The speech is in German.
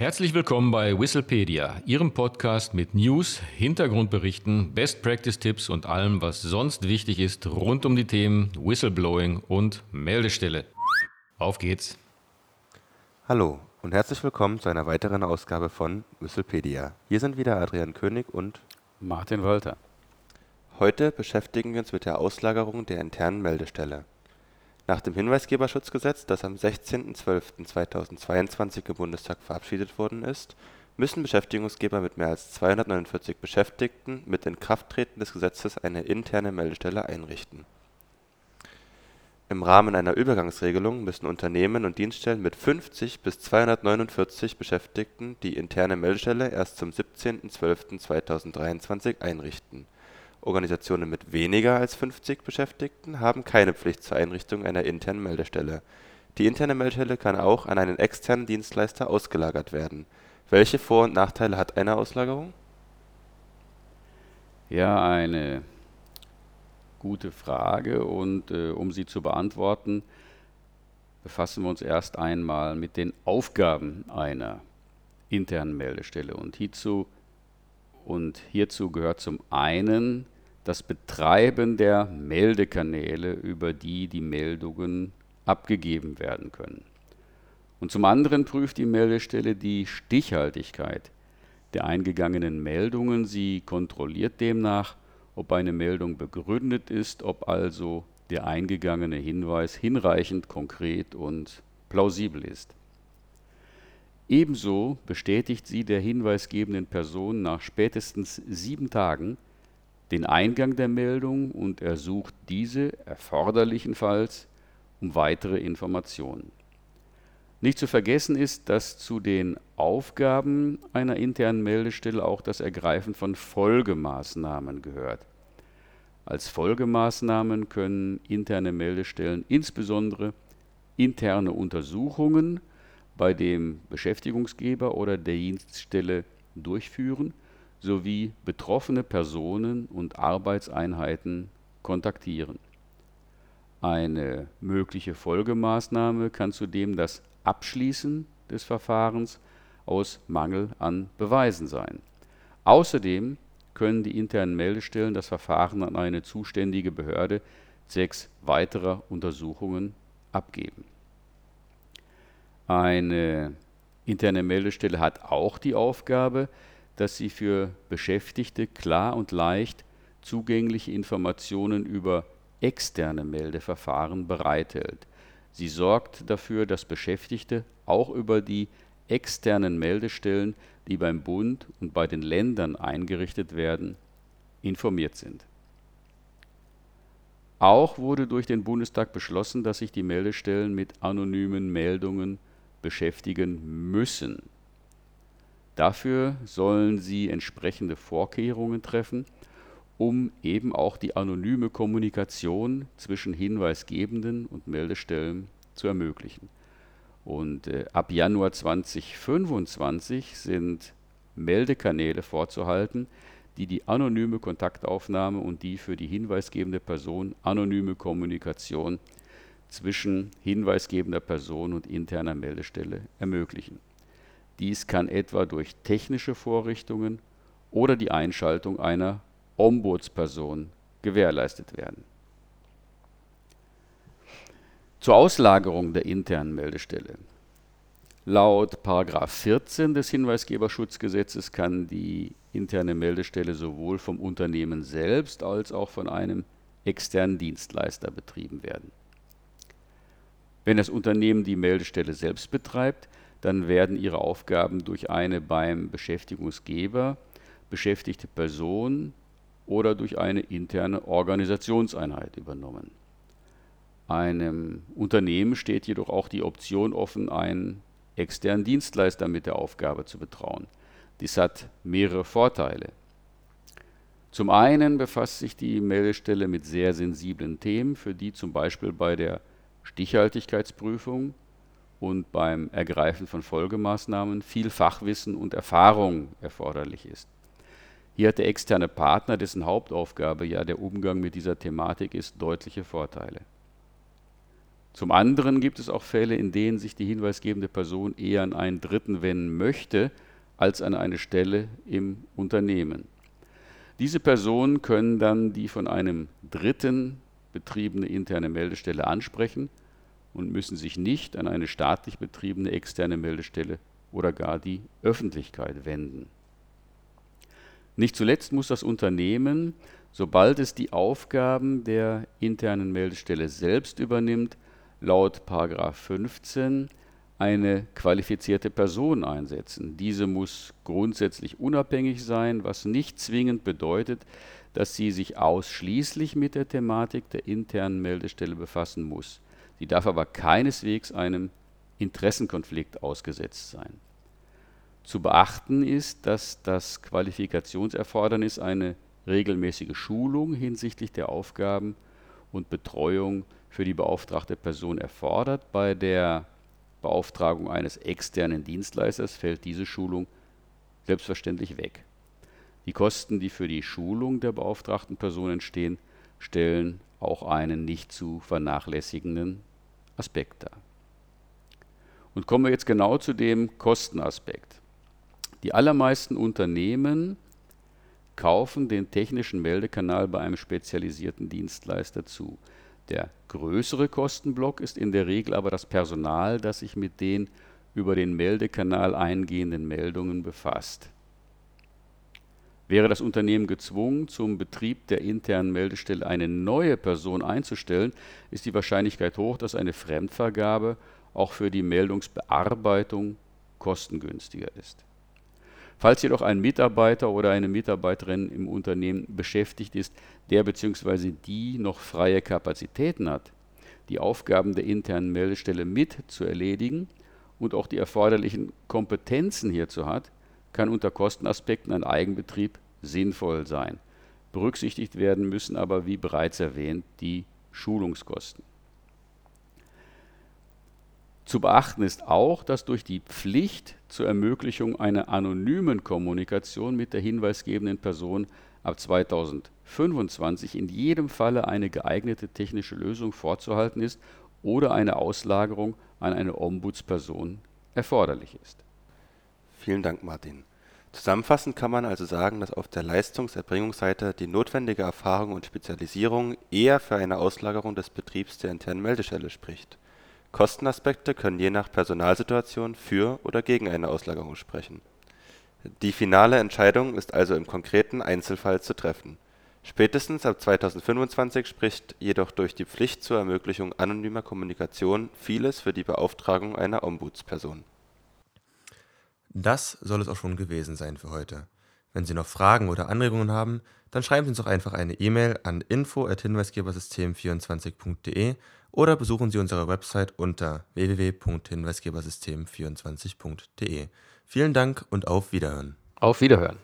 Herzlich willkommen bei Whistlepedia, Ihrem Podcast mit News, Hintergrundberichten, Best Practice Tipps und allem, was sonst wichtig ist rund um die Themen Whistleblowing und Meldestelle. Auf geht's! Hallo und herzlich willkommen zu einer weiteren Ausgabe von Whistlepedia. Hier sind wieder Adrian König und Martin Walter. Heute beschäftigen wir uns mit der Auslagerung der internen Meldestelle. Nach dem Hinweisgeberschutzgesetz, das am 16.12.2022 im Bundestag verabschiedet worden ist, müssen Beschäftigungsgeber mit mehr als 249 Beschäftigten mit Inkrafttreten des Gesetzes eine interne Meldestelle einrichten. Im Rahmen einer Übergangsregelung müssen Unternehmen und Dienststellen mit 50 bis 249 Beschäftigten die interne Meldestelle erst zum 17.12.2023 einrichten Organisationen mit weniger als 50 Beschäftigten haben keine Pflicht zur Einrichtung einer internen Meldestelle. Die interne Meldestelle kann auch an einen externen Dienstleister ausgelagert werden. Welche Vor und Nachteile hat eine Auslagerung? Ja, eine gute Frage und äh, um sie zu beantworten, befassen wir uns erst einmal mit den Aufgaben einer internen Meldestelle und hierzu und hierzu gehört zum einen das Betreiben der Meldekanäle, über die die Meldungen abgegeben werden können. Und zum anderen prüft die Meldestelle die Stichhaltigkeit der eingegangenen Meldungen. Sie kontrolliert demnach, ob eine Meldung begründet ist, ob also der eingegangene Hinweis hinreichend konkret und plausibel ist. Ebenso bestätigt sie der hinweisgebenden Person nach spätestens sieben Tagen den Eingang der Meldung und ersucht diese erforderlichenfalls um weitere Informationen. Nicht zu vergessen ist, dass zu den Aufgaben einer internen Meldestelle auch das Ergreifen von Folgemaßnahmen gehört. Als Folgemaßnahmen können interne Meldestellen insbesondere interne Untersuchungen bei dem Beschäftigungsgeber oder der Dienststelle durchführen sowie betroffene Personen und Arbeitseinheiten kontaktieren. Eine mögliche Folgemaßnahme kann zudem das Abschließen des Verfahrens aus Mangel an Beweisen sein. Außerdem können die internen Meldestellen das Verfahren an eine zuständige Behörde zwecks weiterer Untersuchungen abgeben eine interne Meldestelle hat auch die Aufgabe, dass sie für Beschäftigte klar und leicht zugängliche Informationen über externe Meldeverfahren bereithält. Sie sorgt dafür, dass Beschäftigte auch über die externen Meldestellen, die beim Bund und bei den Ländern eingerichtet werden, informiert sind. Auch wurde durch den Bundestag beschlossen, dass sich die Meldestellen mit anonymen Meldungen beschäftigen müssen. Dafür sollen sie entsprechende Vorkehrungen treffen, um eben auch die anonyme Kommunikation zwischen Hinweisgebenden und Meldestellen zu ermöglichen. Und äh, ab Januar 2025 sind Meldekanäle vorzuhalten, die die anonyme Kontaktaufnahme und die für die hinweisgebende Person anonyme Kommunikation zwischen hinweisgebender Person und interner Meldestelle ermöglichen. Dies kann etwa durch technische Vorrichtungen oder die Einschaltung einer Ombudsperson gewährleistet werden. Zur Auslagerung der internen Meldestelle. Laut 14 des Hinweisgeberschutzgesetzes kann die interne Meldestelle sowohl vom Unternehmen selbst als auch von einem externen Dienstleister betrieben werden. Wenn das Unternehmen die Meldestelle selbst betreibt, dann werden ihre Aufgaben durch eine beim Beschäftigungsgeber beschäftigte Person oder durch eine interne Organisationseinheit übernommen. Einem Unternehmen steht jedoch auch die Option offen, einen externen Dienstleister mit der Aufgabe zu betrauen. Dies hat mehrere Vorteile. Zum einen befasst sich die Meldestelle mit sehr sensiblen Themen, für die zum Beispiel bei der Stichhaltigkeitsprüfung und beim Ergreifen von Folgemaßnahmen viel Fachwissen und Erfahrung erforderlich ist. Hier hat der externe Partner, dessen Hauptaufgabe ja der Umgang mit dieser Thematik ist, deutliche Vorteile. Zum anderen gibt es auch Fälle, in denen sich die hinweisgebende Person eher an einen Dritten wenden möchte, als an eine Stelle im Unternehmen. Diese Personen können dann die von einem Dritten betriebene interne Meldestelle ansprechen und müssen sich nicht an eine staatlich betriebene externe Meldestelle oder gar die Öffentlichkeit wenden. Nicht zuletzt muss das Unternehmen, sobald es die Aufgaben der internen Meldestelle selbst übernimmt, laut 15 eine qualifizierte Person einsetzen. Diese muss grundsätzlich unabhängig sein, was nicht zwingend bedeutet, dass sie sich ausschließlich mit der Thematik der internen Meldestelle befassen muss. Sie darf aber keineswegs einem Interessenkonflikt ausgesetzt sein. Zu beachten ist, dass das Qualifikationserfordernis eine regelmäßige Schulung hinsichtlich der Aufgaben und Betreuung für die beauftragte Person erfordert. Bei der Beauftragung eines externen Dienstleisters fällt diese Schulung selbstverständlich weg. Die Kosten, die für die Schulung der beauftragten Person entstehen, stellen auch einen nicht zu vernachlässigenden Aspekt dar. Und kommen wir jetzt genau zu dem Kostenaspekt. Die allermeisten Unternehmen kaufen den technischen Meldekanal bei einem spezialisierten Dienstleister zu. Der größere Kostenblock ist in der Regel aber das Personal, das sich mit den über den Meldekanal eingehenden Meldungen befasst. Wäre das Unternehmen gezwungen, zum Betrieb der internen Meldestelle eine neue Person einzustellen, ist die Wahrscheinlichkeit hoch, dass eine Fremdvergabe auch für die Meldungsbearbeitung kostengünstiger ist. Falls jedoch ein Mitarbeiter oder eine Mitarbeiterin im Unternehmen beschäftigt ist, der bzw. die noch freie Kapazitäten hat, die Aufgaben der internen Meldestelle mit zu erledigen und auch die erforderlichen Kompetenzen hierzu hat, kann unter Kostenaspekten ein Eigenbetrieb sinnvoll sein. Berücksichtigt werden müssen aber, wie bereits erwähnt, die Schulungskosten. Zu beachten ist auch, dass durch die Pflicht zur Ermöglichung einer anonymen Kommunikation mit der hinweisgebenden Person ab 2025 in jedem Falle eine geeignete technische Lösung vorzuhalten ist oder eine Auslagerung an eine Ombudsperson erforderlich ist. Vielen Dank, Martin. Zusammenfassend kann man also sagen, dass auf der Leistungserbringungsseite die notwendige Erfahrung und Spezialisierung eher für eine Auslagerung des Betriebs der internen Meldestelle spricht Kostenaspekte können je nach Personalsituation für oder gegen eine Auslagerung sprechen. Die finale Entscheidung ist also im konkreten Einzelfall zu treffen. Spätestens ab 2025 spricht jedoch durch die Pflicht zur Ermöglichung anonymer Kommunikation vieles für die Beauftragung einer Ombudsperson. Das soll es auch schon gewesen sein für heute. Wenn Sie noch Fragen oder Anregungen haben, dann schreiben Sie uns doch einfach eine E-Mail an info@hinweisgebersystem24.de oder besuchen Sie unsere Website unter www.hinweisgebersystem24.de. Vielen Dank und auf Wiederhören. Auf Wiederhören.